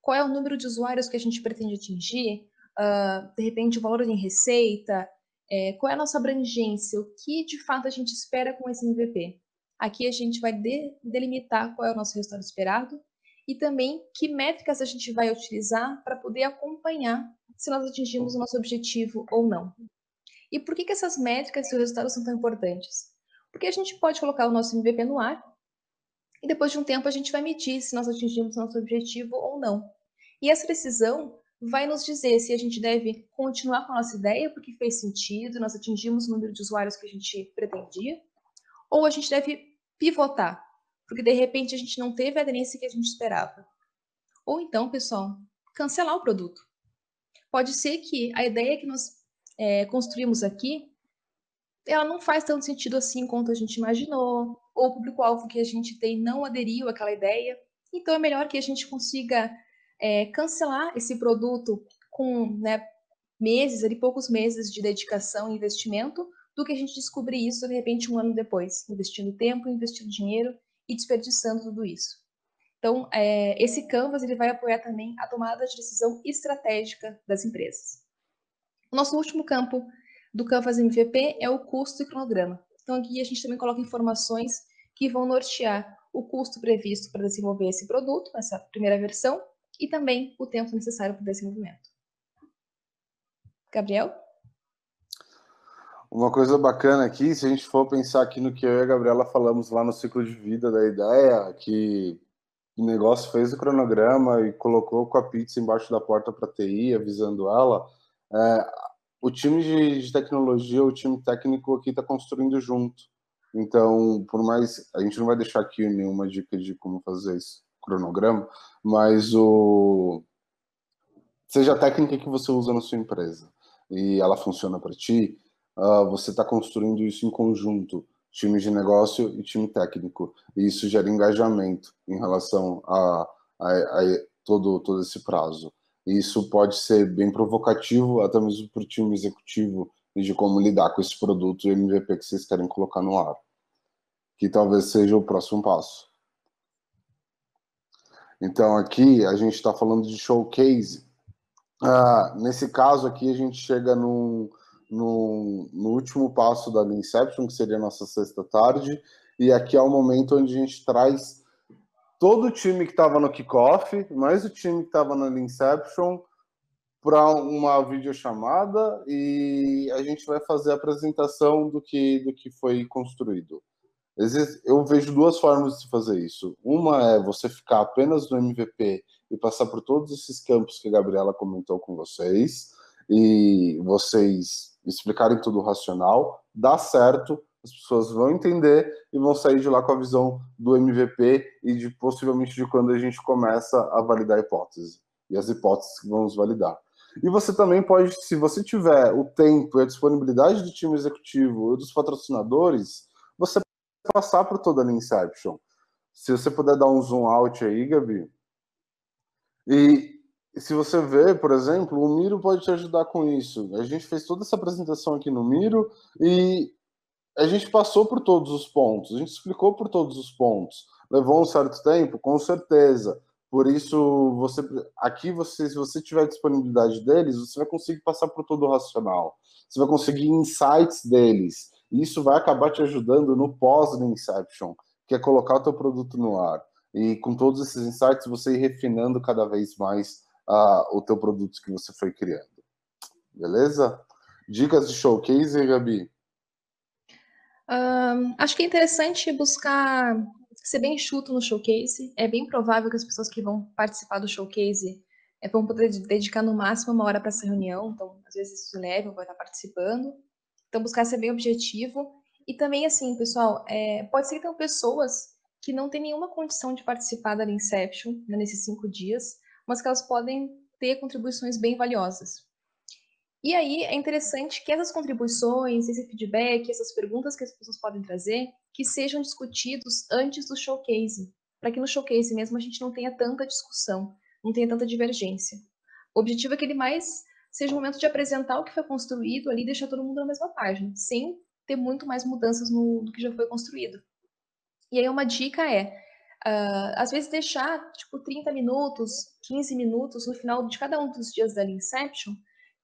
Qual é o número de usuários que a gente pretende atingir? Uh, de repente, o valor em receita, é, qual é a nossa abrangência? O que de fato a gente espera com esse MVP? Aqui a gente vai de, delimitar qual é o nosso resultado esperado e também que métricas a gente vai utilizar para poder acompanhar se nós atingimos o nosso objetivo ou não. E por que, que essas métricas e os resultados são tão importantes? Porque a gente pode colocar o nosso MVP no ar e depois de um tempo a gente vai medir se nós atingimos o nosso objetivo ou não. E essa decisão vai nos dizer se a gente deve continuar com a nossa ideia, porque fez sentido, nós atingimos o número de usuários que a gente pretendia, ou a gente deve pivotar, porque de repente a gente não teve a aderência que a gente esperava. Ou então, pessoal, cancelar o produto. Pode ser que a ideia que nós é, construímos aqui, ela não faz tanto sentido assim quanto a gente imaginou, ou o público-alvo que a gente tem não aderiu àquela ideia. Então é melhor que a gente consiga é, cancelar esse produto com né, meses, ali, poucos meses de dedicação e investimento, do que a gente descobrir isso de repente um ano depois, investindo tempo, investindo dinheiro e desperdiçando tudo isso. Então, é, esse Canvas ele vai apoiar também a tomada de decisão estratégica das empresas. O nosso último campo do Canvas MVP é o custo e cronograma. Então, aqui a gente também coloca informações que vão nortear o custo previsto para desenvolver esse produto, essa primeira versão, e também o tempo necessário para o desenvolvimento. Gabriel? Uma coisa bacana aqui, se a gente for pensar aqui no que eu e a Gabriela falamos lá no ciclo de vida da ideia, que o negócio fez o cronograma e colocou com a pizza embaixo da porta para TI, avisando ela, é, o time de, de, tecnologia, o time técnico aqui está construindo junto. Então, por mais. A gente não vai deixar aqui nenhuma dica de como fazer isso cronograma, mas o seja a técnica que você usa na sua empresa e ela funciona para ti, uh, você está construindo isso em conjunto, time de negócio e time técnico. E isso gera engajamento em relação a, a, a todo, todo esse prazo. E isso pode ser bem provocativo, até mesmo para o time executivo, e de como lidar com esse produto MVP que vocês querem colocar no ar. Que talvez seja o próximo passo. Então, aqui a gente está falando de showcase. Ah, nesse caso aqui, a gente chega no, no, no último passo da Inception, que seria a nossa sexta tarde, e aqui é o momento onde a gente traz todo o time que estava no kickoff, mais o time que estava na Inception, para uma videochamada e a gente vai fazer a apresentação do que, do que foi construído. Eu vejo duas formas de fazer isso. Uma é você ficar apenas no MVP e passar por todos esses campos que a Gabriela comentou com vocês e vocês explicarem tudo racional, dá certo, as pessoas vão entender e vão sair de lá com a visão do MVP e de possivelmente de quando a gente começa a validar a hipótese e as hipóteses que vamos validar. E você também pode, se você tiver o tempo e a disponibilidade do time executivo e dos patrocinadores, você passar por toda a Inception. Se você puder dar um zoom out aí, Gabi. E se você ver, por exemplo, o Miro pode te ajudar com isso. A gente fez toda essa apresentação aqui no Miro e a gente passou por todos os pontos, a gente explicou por todos os pontos. Levou um certo tempo, com certeza. Por isso, você aqui você, se você tiver disponibilidade deles, você vai conseguir passar por todo o racional. Você vai conseguir insights deles. E isso vai acabar te ajudando no pós Inception, que é colocar o teu produto no ar. E com todos esses insights, você ir refinando cada vez mais o teu produto que você foi criando. Beleza? Dicas de showcase, Gabi? Um, acho que é interessante buscar ser bem enxuto no showcase. É bem provável que as pessoas que vão participar do showcase é, vão poder dedicar no máximo uma hora para essa reunião. Então, às vezes, isso leva, vai estar participando. Então, buscar ser bem objetivo. E também, assim, pessoal, é, pode ser que tenham pessoas que não têm nenhuma condição de participar da Inception né, nesses cinco dias, mas que elas podem ter contribuições bem valiosas. E aí é interessante que essas contribuições, esse feedback, essas perguntas que as pessoas podem trazer, que sejam discutidos antes do showcase, para que no showcase mesmo a gente não tenha tanta discussão, não tenha tanta divergência. O objetivo é que ele mais seja um momento de apresentar o que foi construído ali e deixar todo mundo na mesma página, sem ter muito mais mudanças no, no que já foi construído. E aí uma dica é, uh, às vezes deixar tipo 30 minutos, 15 minutos no final de cada um dos dias da Inception,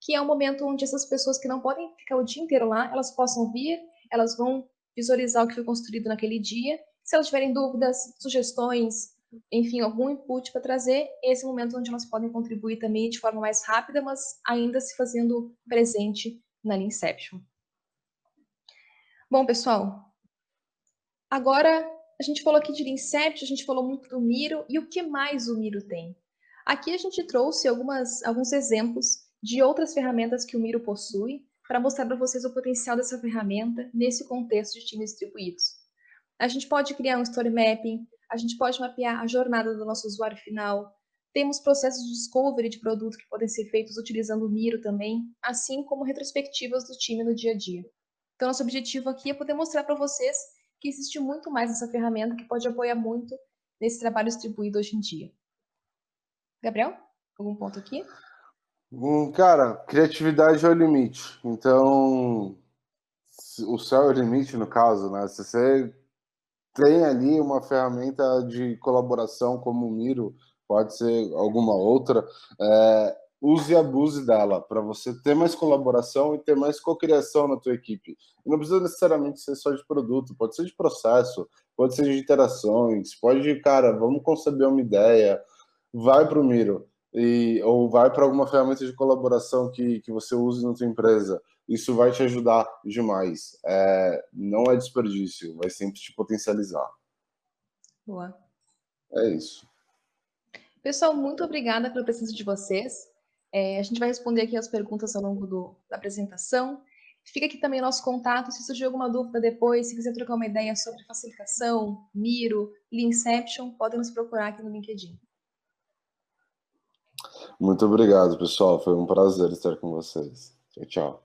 que é um momento onde essas pessoas que não podem ficar o dia inteiro lá, elas possam vir, elas vão visualizar o que foi construído naquele dia. Se elas tiverem dúvidas, sugestões, enfim, algum input para trazer, esse é o momento onde elas podem contribuir também de forma mais rápida, mas ainda se fazendo presente na Inception. Bom, pessoal, agora a gente falou aqui de Inception, a gente falou muito do Miro, e o que mais o Miro tem? Aqui a gente trouxe algumas, alguns exemplos de outras ferramentas que o Miro possui, para mostrar para vocês o potencial dessa ferramenta nesse contexto de times distribuídos. A gente pode criar um story mapping, a gente pode mapear a jornada do nosso usuário final, temos processos de discovery de produto que podem ser feitos utilizando o Miro também, assim como retrospectivas do time no dia a dia. Então, nosso objetivo aqui é poder mostrar para vocês que existe muito mais nessa ferramenta que pode apoiar muito nesse trabalho distribuído hoje em dia. Gabriel, algum ponto aqui? Hum, cara, criatividade é o limite. Então, o céu é o limite no caso, né? Se você tem ali uma ferramenta de colaboração como o Miro, pode ser alguma outra, é, use e abuse dela para você ter mais colaboração e ter mais cocriação na tua equipe. não precisa necessariamente ser só de produto, pode ser de processo, pode ser de interações, pode, cara, vamos conceber uma ideia, vai para o Miro e, ou vai para alguma ferramenta de colaboração que, que você use na sua empresa. Isso vai te ajudar demais. É, não é desperdício, vai sempre te potencializar. Boa. É isso. Pessoal, muito obrigada pela presença de vocês. É, a gente vai responder aqui as perguntas ao longo do, da apresentação. Fica aqui também nosso contato. Se surgir alguma dúvida depois, se quiser trocar uma ideia sobre facilitação, Miro, Leanception, podem nos procurar aqui no LinkedIn. Muito obrigado, pessoal. Foi um prazer estar com vocês. Tchau, tchau.